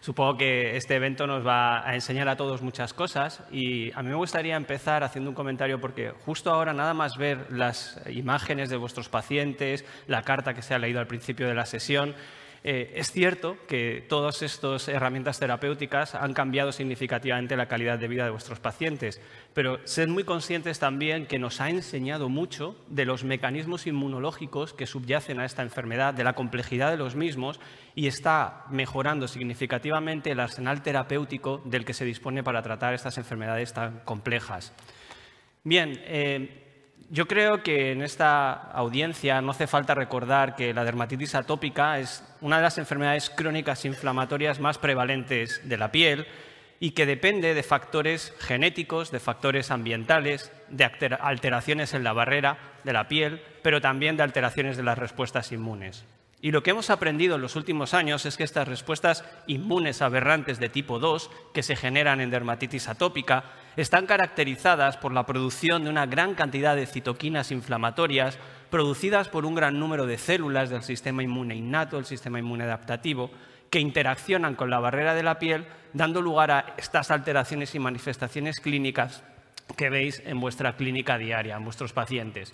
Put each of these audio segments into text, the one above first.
Supongo que este evento nos va a enseñar a todos muchas cosas y a mí me gustaría empezar haciendo un comentario porque justo ahora nada más ver las imágenes de vuestros pacientes, la carta que se ha leído al principio de la sesión, eh, es cierto que todas estas herramientas terapéuticas han cambiado significativamente la calidad de vida de vuestros pacientes, pero sed muy conscientes también que nos ha enseñado mucho de los mecanismos inmunológicos que subyacen a esta enfermedad, de la complejidad de los mismos y está mejorando significativamente el arsenal terapéutico del que se dispone para tratar estas enfermedades tan complejas. Bien, eh, yo creo que en esta audiencia no hace falta recordar que la dermatitis atópica es una de las enfermedades crónicas inflamatorias más prevalentes de la piel y que depende de factores genéticos, de factores ambientales, de alteraciones en la barrera de la piel, pero también de alteraciones de las respuestas inmunes. Y lo que hemos aprendido en los últimos años es que estas respuestas inmunes aberrantes de tipo 2 que se generan en dermatitis atópica están caracterizadas por la producción de una gran cantidad de citoquinas inflamatorias producidas por un gran número de células del sistema inmune innato, el sistema inmune adaptativo, que interaccionan con la barrera de la piel, dando lugar a estas alteraciones y manifestaciones clínicas que veis en vuestra clínica diaria, en vuestros pacientes.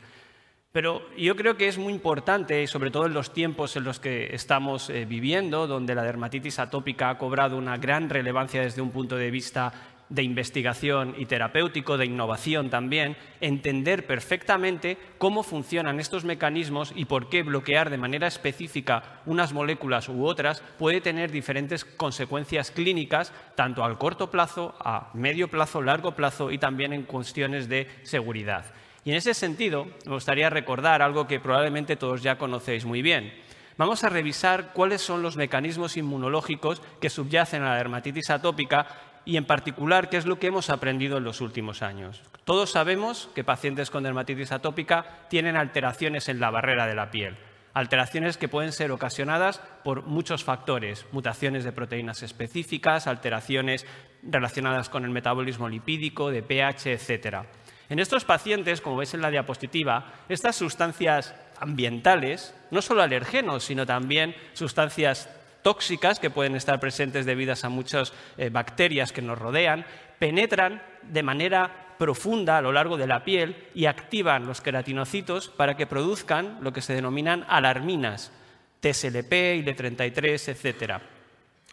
Pero yo creo que es muy importante, sobre todo en los tiempos en los que estamos eh, viviendo, donde la dermatitis atópica ha cobrado una gran relevancia desde un punto de vista de investigación y terapéutico, de innovación también, entender perfectamente cómo funcionan estos mecanismos y por qué bloquear de manera específica unas moléculas u otras puede tener diferentes consecuencias clínicas, tanto al corto plazo, a medio plazo, largo plazo y también en cuestiones de seguridad. Y en ese sentido, me gustaría recordar algo que probablemente todos ya conocéis muy bien. Vamos a revisar cuáles son los mecanismos inmunológicos que subyacen a la dermatitis atópica y en particular qué es lo que hemos aprendido en los últimos años. Todos sabemos que pacientes con dermatitis atópica tienen alteraciones en la barrera de la piel, alteraciones que pueden ser ocasionadas por muchos factores, mutaciones de proteínas específicas, alteraciones relacionadas con el metabolismo lipídico, de pH, etcétera. En estos pacientes, como veis en la diapositiva, estas sustancias ambientales, no solo alergenos, sino también sustancias tóxicas que pueden estar presentes debidas a muchas eh, bacterias que nos rodean, penetran de manera profunda a lo largo de la piel y activan los queratinocitos para que produzcan lo que se denominan alarminas, TSLP, IL-33, etcétera.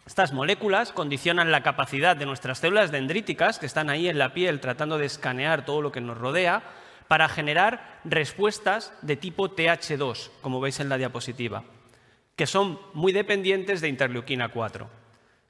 Estas moléculas condicionan la capacidad de nuestras células dendríticas, que están ahí en la piel tratando de escanear todo lo que nos rodea, para generar respuestas de tipo TH2, como veis en la diapositiva, que son muy dependientes de interleuquina 4.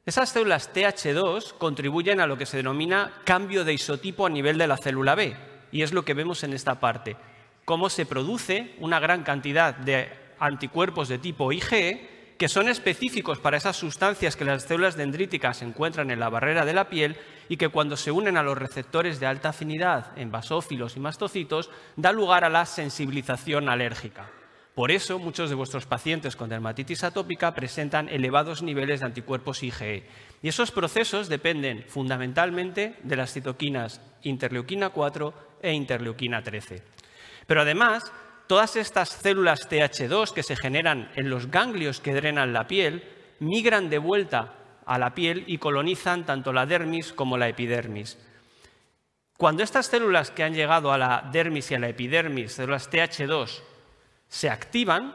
Esas células TH2 contribuyen a lo que se denomina cambio de isotipo a nivel de la célula B, y es lo que vemos en esta parte, cómo se produce una gran cantidad de anticuerpos de tipo IgE que son específicos para esas sustancias que las células dendríticas encuentran en la barrera de la piel y que cuando se unen a los receptores de alta afinidad en basófilos y mastocitos da lugar a la sensibilización alérgica. Por eso, muchos de vuestros pacientes con dermatitis atópica presentan elevados niveles de anticuerpos IgE. Y esos procesos dependen fundamentalmente de las citoquinas interleuquina 4 e interleuquina 13. Pero además, todas estas células TH2 que se generan en los ganglios que drenan la piel migran de vuelta a la piel y colonizan tanto la dermis como la epidermis. Cuando estas células que han llegado a la dermis y a la epidermis, células TH2, se activan,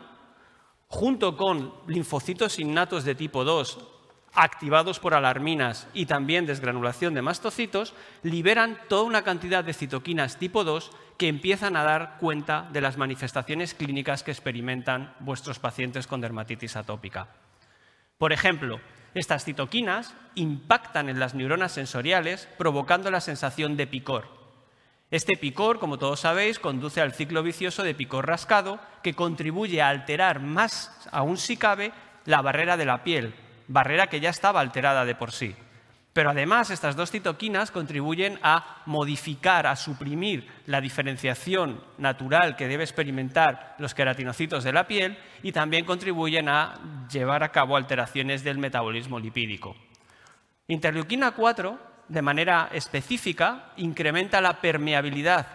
junto con linfocitos innatos de tipo 2 activados por alarminas y también desgranulación de mastocitos, liberan toda una cantidad de citoquinas tipo 2 que empiezan a dar cuenta de las manifestaciones clínicas que experimentan vuestros pacientes con dermatitis atópica. Por ejemplo, estas citoquinas impactan en las neuronas sensoriales provocando la sensación de picor. Este picor, como todos sabéis, conduce al ciclo vicioso de picor rascado que contribuye a alterar más aún si cabe la barrera de la piel, barrera que ya estaba alterada de por sí. Pero además estas dos citoquinas contribuyen a modificar, a suprimir la diferenciación natural que debe experimentar los queratinocitos de la piel y también contribuyen a llevar a cabo alteraciones del metabolismo lipídico. Interleuquina 4, de manera específica, incrementa la permeabilidad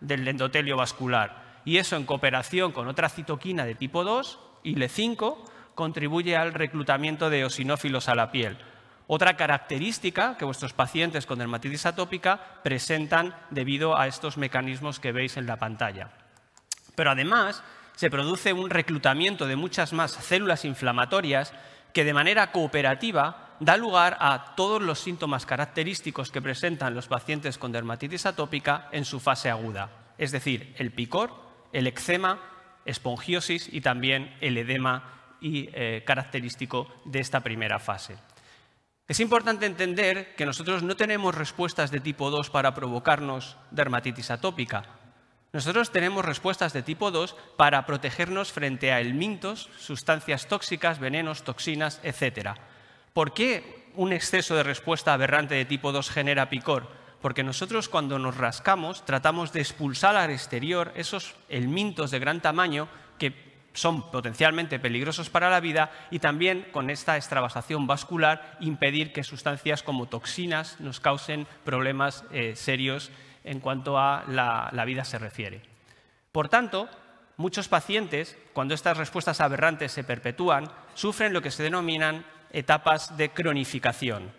del endotelio vascular y eso en cooperación con otra citoquina de tipo 2, IL5, contribuye al reclutamiento de eosinófilos a la piel. Otra característica que vuestros pacientes con dermatitis atópica presentan debido a estos mecanismos que veis en la pantalla. Pero además se produce un reclutamiento de muchas más células inflamatorias que de manera cooperativa da lugar a todos los síntomas característicos que presentan los pacientes con dermatitis atópica en su fase aguda, es decir, el picor, el eczema, espongiosis y también el edema y, eh, característico de esta primera fase. Es importante entender que nosotros no tenemos respuestas de tipo 2 para provocarnos dermatitis atópica. Nosotros tenemos respuestas de tipo 2 para protegernos frente a elmintos, sustancias tóxicas, venenos, toxinas, etc. ¿Por qué un exceso de respuesta aberrante de tipo 2 genera picor? Porque nosotros cuando nos rascamos tratamos de expulsar al exterior esos elmintos de gran tamaño que son potencialmente peligrosos para la vida y también con esta extravasación vascular impedir que sustancias como toxinas nos causen problemas eh, serios en cuanto a la vida se refiere. Por tanto, muchos pacientes, cuando estas respuestas aberrantes se perpetúan, sufren lo que se denominan etapas de cronificación.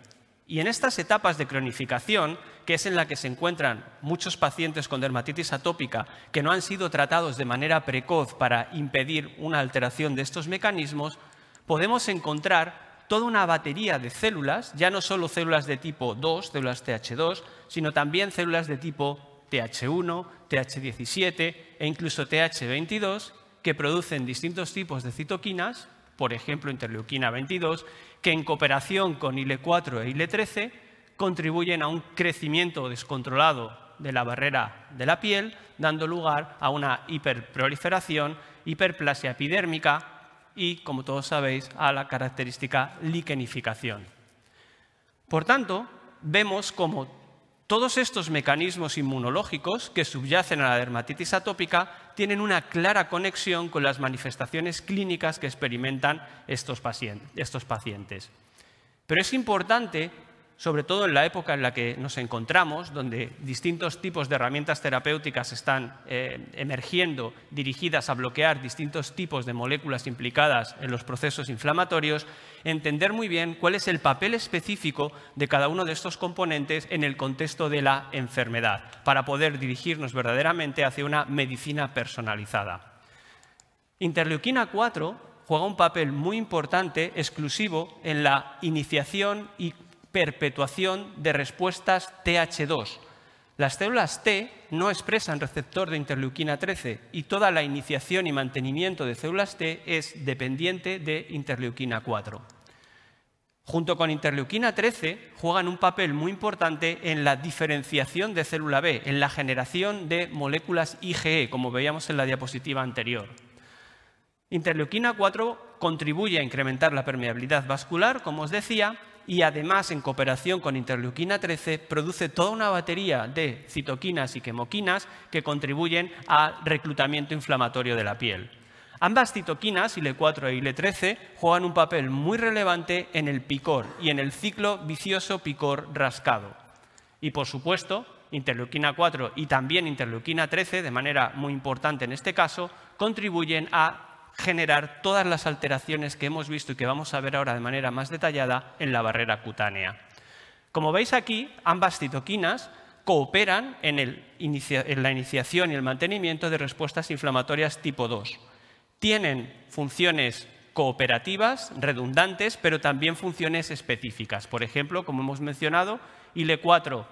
Y en estas etapas de cronificación, que es en la que se encuentran muchos pacientes con dermatitis atópica que no han sido tratados de manera precoz para impedir una alteración de estos mecanismos, podemos encontrar toda una batería de células, ya no solo células de tipo 2, células TH2, sino también células de tipo TH1, TH17 e incluso TH22, que producen distintos tipos de citoquinas, por ejemplo interleuquina 22, que en cooperación con IL-4 e IL-13 contribuyen a un crecimiento descontrolado de la barrera de la piel, dando lugar a una hiperproliferación, hiperplasia epidérmica y, como todos sabéis, a la característica liquenificación. Por tanto, vemos como todos estos mecanismos inmunológicos que subyacen a la dermatitis atópica tienen una clara conexión con las manifestaciones clínicas que experimentan estos pacientes. Pero es importante sobre todo en la época en la que nos encontramos, donde distintos tipos de herramientas terapéuticas están eh, emergiendo dirigidas a bloquear distintos tipos de moléculas implicadas en los procesos inflamatorios, entender muy bien cuál es el papel específico de cada uno de estos componentes en el contexto de la enfermedad, para poder dirigirnos verdaderamente hacia una medicina personalizada. Interleuquina 4 juega un papel muy importante, exclusivo, en la iniciación y perpetuación de respuestas TH2. Las células T no expresan receptor de interleuquina 13 y toda la iniciación y mantenimiento de células T es dependiente de interleuquina 4. Junto con interleuquina 13 juegan un papel muy importante en la diferenciación de célula B, en la generación de moléculas IgE, como veíamos en la diapositiva anterior. Interleuquina 4 contribuye a incrementar la permeabilidad vascular, como os decía, y además en cooperación con interleuquina 13 produce toda una batería de citoquinas y quemoquinas que contribuyen al reclutamiento inflamatorio de la piel. Ambas citoquinas, IL-4 e IL-13, juegan un papel muy relevante en el picor y en el ciclo vicioso picor rascado. Y por supuesto, interleuquina 4 y también interleuquina 13, de manera muy importante en este caso, contribuyen a generar todas las alteraciones que hemos visto y que vamos a ver ahora de manera más detallada en la barrera cutánea. Como veis aquí, ambas citoquinas cooperan en, la iniciación y el mantenimiento de respuestas inflamatorias tipo 2. Tienen funciones cooperativas, redundantes, pero también funciones específicas. Por ejemplo, como hemos mencionado, IL-4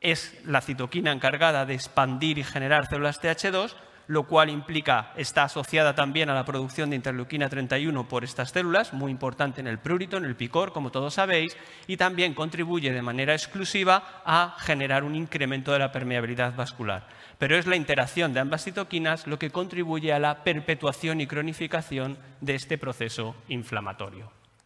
es la citoquina encargada de expandir y generar células TH2, lo cual implica, está asociada también a la producción de interleuquina 31 por estas células, muy importante en el prurito, en el picor, como todos sabéis, y también contribuye de manera exclusiva a generar un incremento de la permeabilidad vascular. Pero es la interacción de ambas citoquinas lo que contribuye a la perpetuación y cronificación de este proceso inflamatorio.